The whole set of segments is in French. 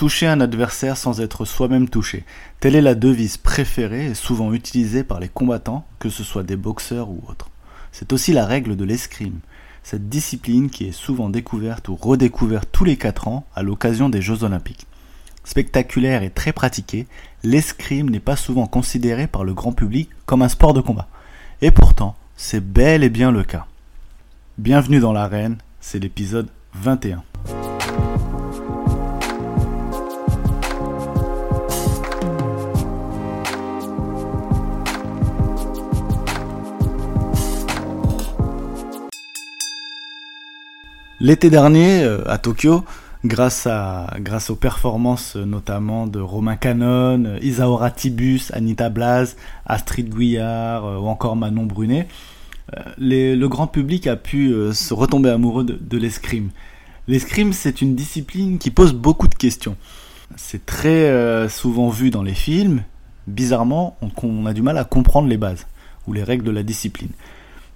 Toucher un adversaire sans être soi-même touché. Telle est la devise préférée et souvent utilisée par les combattants, que ce soit des boxeurs ou autres. C'est aussi la règle de l'escrime, cette discipline qui est souvent découverte ou redécouverte tous les 4 ans à l'occasion des Jeux olympiques. Spectaculaire et très pratiquée, l'escrime n'est pas souvent considéré par le grand public comme un sport de combat. Et pourtant, c'est bel et bien le cas. Bienvenue dans l'arène, c'est l'épisode 21. L'été dernier, euh, à Tokyo, grâce, aux performances euh, notamment de Romain Canon, euh, Isaora Tibus, Anita Blaz, Astrid Gouillard ou encore Manon Brunet, le grand public a pu se retomber amoureux de, l'escrime. L'escrime, c'est une discipline qui pose beaucoup de questions. C'est très souvent vu dans les films. Bizarrement, on a du mal à comprendre les bases ou les règles de la discipline.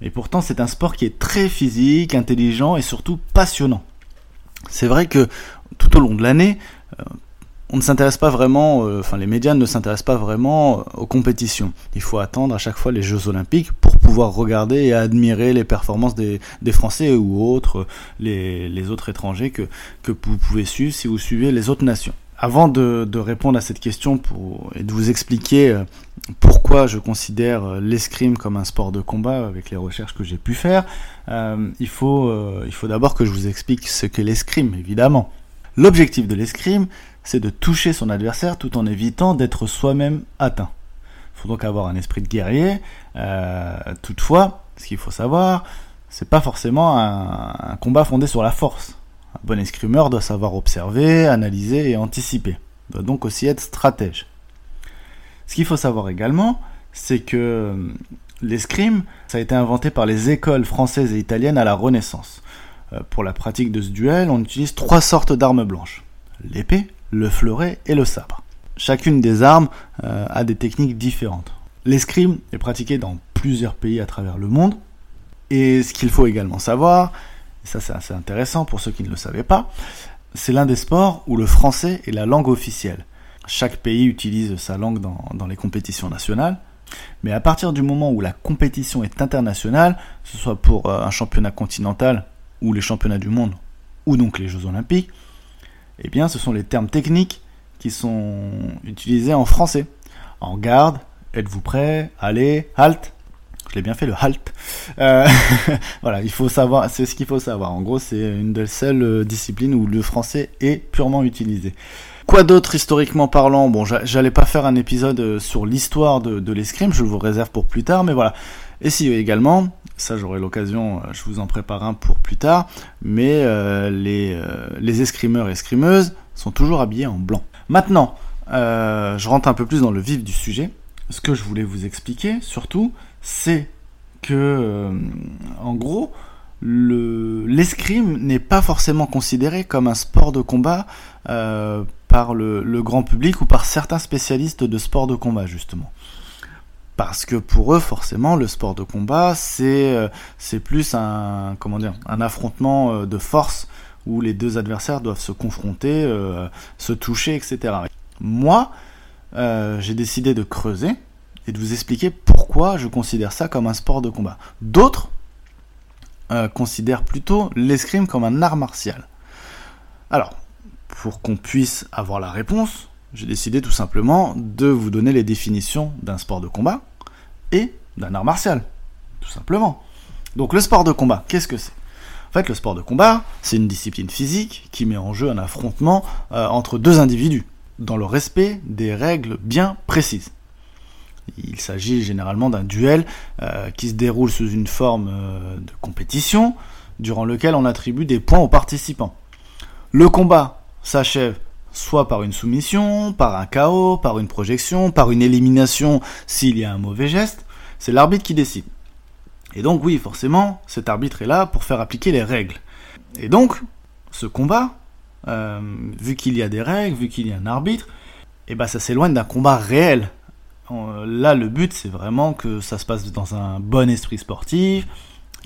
Et pourtant, c'est un sport qui est très physique, intelligent et surtout passionnant. C'est vrai que tout au long de l'année, euh, on ne s'intéresse pas vraiment, euh, enfin les médias ne s'intéressent pas vraiment euh, aux compétitions. Il faut attendre à chaque fois les Jeux Olympiques pour pouvoir regarder et admirer les performances des, Français ou autres, les, autres étrangers que, que vous pouvez suivre si vous suivez les autres nations. Avant de, répondre à cette question et de vous expliquer euh, pourquoi je considère euh, l'escrime comme un sport de combat avec les recherches que j'ai pu faire, euh, il faut, il faut d'abord que je vous explique ce qu'est l'escrime, évidemment. L'objectif de l'escrime, c'est de toucher son adversaire tout en évitant d'être soi-même atteint. Il faut donc avoir un esprit de guerrier. toutefois, ce qu'il faut savoir, c'est pas forcément un combat fondé sur la force. Un bon escrimeur doit savoir observer, analyser et anticiper. Il doit donc aussi être stratège. Ce qu'il faut savoir également, c'est que euh, l'escrime, ça a été inventé par les écoles françaises et italiennes à la Renaissance. Euh, pour la pratique de ce duel, on utilise trois sortes d'armes blanches. L'épée, le fleuret et le sabre. Chacune des armes euh, a des techniques différentes. L'escrime est pratiqué dans plusieurs pays à travers le monde. Et ce qu'il faut également savoir, et ça c'est assez intéressant pour ceux qui ne le savaient pas, c'est l'un des sports où le français est la langue officielle. Chaque pays utilise sa langue dans, les compétitions nationales, mais à partir du moment où la compétition est internationale, que ce soit pour euh, un championnat continental ou les championnats du monde, ou donc les Jeux olympiques, eh bien ce sont les termes techniques qui sont utilisés en français. En garde, êtes-vous prêt? Allez, halte je bien fait le halt. Euh, voilà, il faut savoir, c'est ce qu'il faut savoir. En gros, c'est une des seules euh, disciplines où le français est purement utilisé. Quoi d'autre historiquement parlant? Bon, j'allais pas faire un épisode euh, sur l'histoire de, l'escrime, je vous réserve pour plus tard, mais voilà. Et si également, ça j'aurai l'occasion, je vous en prépare un pour plus tard, mais les, les escrimeurs et escrimeuses sont toujours habillés en blanc. Maintenant, je rentre un peu plus dans le vif du sujet. Ce que je voulais vous expliquer, surtout, c'est que, euh, en gros, l'escrime n'est pas forcément considéré comme un sport de combat euh, par le, grand public ou par certains spécialistes de sport de combat, justement. Parce que pour eux, forcément, le sport de combat, c'est euh, plus un, comment dire, un affrontement de force où les deux adversaires doivent se confronter, se toucher, etc. Moi, j'ai décidé de creuser et de vous expliquer je considère ça comme un sport de combat. D'autres euh, considèrent plutôt l'escrime comme un art martial. Alors, pour qu'on puisse avoir la réponse, j'ai décidé tout simplement de vous donner les définitions d'un sport de combat et d'un art martial. Tout simplement. Donc le sport de combat, qu'est-ce que c'est? En fait, le sport de combat, c'est une discipline physique qui met en jeu un affrontement euh, entre deux individus, dans le respect des règles bien précises. Il s'agit généralement d'un duel euh, qui se déroule sous une forme euh, de compétition, durant lequel on attribue des points aux participants. Le combat s'achève soit par une soumission, par un chaos, par une projection, par une élimination s'il y a un mauvais geste. C'est l'arbitre qui décide. Et donc oui, forcément, cet arbitre est là pour faire appliquer les règles. Et donc, ce combat, euh, vu qu'il y a des règles, vu qu'il y a un arbitre, eh ben ça s'éloigne d'un combat réel, Là, le but, c'est vraiment que ça se passe dans un bon esprit sportif,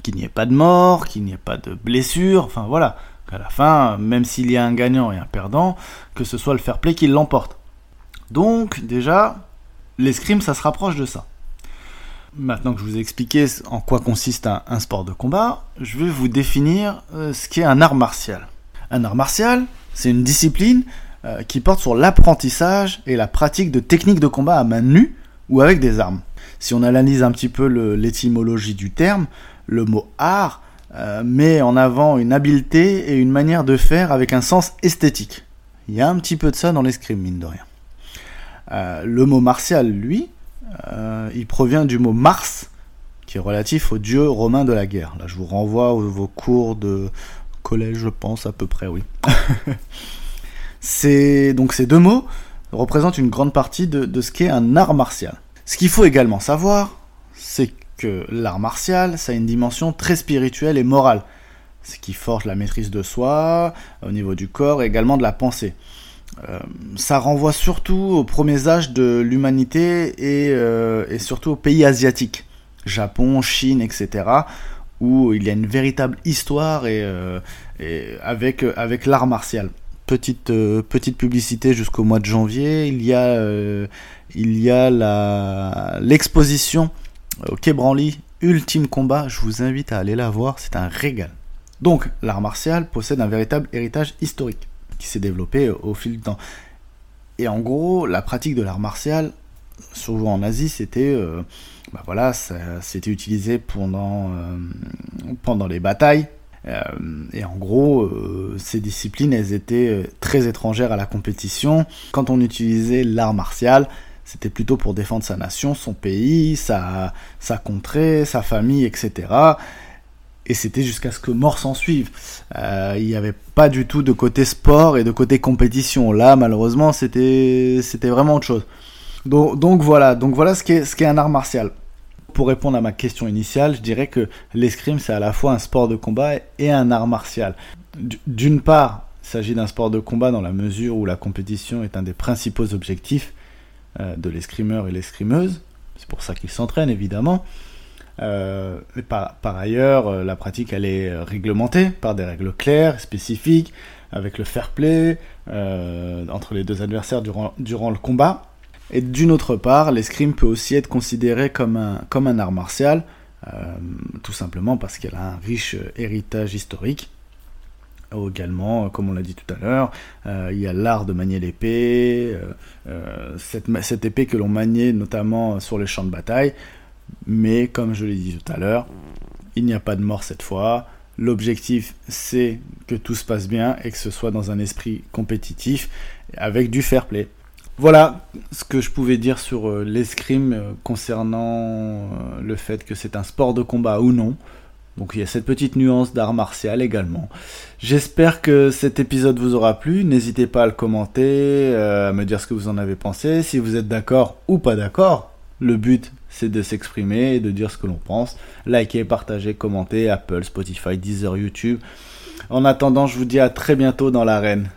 qu'il n'y ait pas de mort, qu'il n'y ait pas de blessure, enfin voilà, À la fin, même s'il y a un gagnant et un perdant, que ce soit le fair play qui l'emporte. Donc déjà, l'escrime, ça se rapproche de ça. Maintenant que je vous ai expliqué en quoi consiste un, sport de combat, je vais vous définir euh, ce qu'est un art martial. Un art martial, c'est une discipline euh, qui porte sur l'apprentissage et la pratique de techniques de combat à main nue ou avec des armes. Si on analyse un petit peu l'étymologie du terme, le mot art euh, met en avant une habileté et une manière de faire avec un sens esthétique. Il y a un petit peu de ça dans l'escrime, mine de rien. le mot martial, lui, euh, il provient du mot Mars, qui est relatif au dieu romain de la guerre. Là, je vous renvoie aux, vos cours de collège, je pense, à peu près, oui. c'est donc ces deux mots représentent une grande partie de, ce qu'est un art martial. Ce qu'il faut également savoir, c'est que l'art martial, ça a une dimension très spirituelle et morale, ce qui forge la maîtrise de soi, au niveau du corps et également de la pensée. Euh, ça renvoie surtout aux premiers âges de l'humanité et, euh, surtout aux pays asiatiques, Japon, Chine, etc., où il y a une véritable histoire et, euh, avec l'art martial. Petite, petite publicité jusqu'au mois de janvier, il y a, il y a l'exposition au Quai Branly, Ultime Combat, je vous invite à aller la voir, c'est un régal. Donc l'art martial possède un véritable héritage historique qui s'est développé au fil du temps. Et en gros, la pratique de l'art martial, surtout en Asie, c'était euh, bah voilà, c'était utilisé pendant, euh, pendant les batailles. Euh, et en gros, ces disciplines, elles étaient très étrangères à la compétition. Quand on utilisait l'art martial, c'était plutôt pour défendre sa nation, son pays, sa, sa contrée, sa famille, etc et c'était jusqu'à ce que mort s'en suive. Euh, il n'y avait pas du tout de côté sport et de côté compétition. Là, malheureusement, c'était vraiment autre chose. Donc, donc voilà, donc voilà ce qu'est ce qu'est un art martial. Pour répondre à ma question initiale, je dirais que l'escrime c'est à la fois un sport de combat et un art martial. D'une part, il s'agit d'un sport de combat dans la mesure où la compétition est un des principaux objectifs euh, de l'escrimeur et l'escrimeuse. C'est pour ça qu'ils s'entraînent évidemment. Euh, par, ailleurs, euh, la pratique elle est réglementée par des règles claires, spécifiques, avec le fair play entre les deux adversaires durant le combat. Et d'une autre part, l'escrime peut aussi être considéré comme un, comme un art martial, euh, tout simplement parce qu'elle a un riche héritage historique. Également, comme on l'a dit tout à l'heure, euh, il y a l'art de manier l'épée, cette, cette, épée que l'on maniait notamment sur les champs de bataille, mais comme je l'ai dit tout à l'heure, il n'y a pas de mort cette fois. L'objectif, c'est que tout se passe bien et que ce soit dans un esprit compétitif avec du fair play. Voilà ce que je pouvais dire sur euh, l'escrime euh, concernant euh, le fait que c'est un sport de combat ou non. Donc il y a cette petite nuance d'art martial également. J'espère que cet épisode vous aura plu. N'hésitez pas à le commenter, à me dire ce que vous en avez pensé, si vous êtes d'accord ou pas d'accord. Le but, c'est de s'exprimer et de dire ce que l'on pense. Likez, partagez, commentez, Apple, Spotify, Deezer, YouTube. En attendant, je vous dis à très bientôt dans l'arène.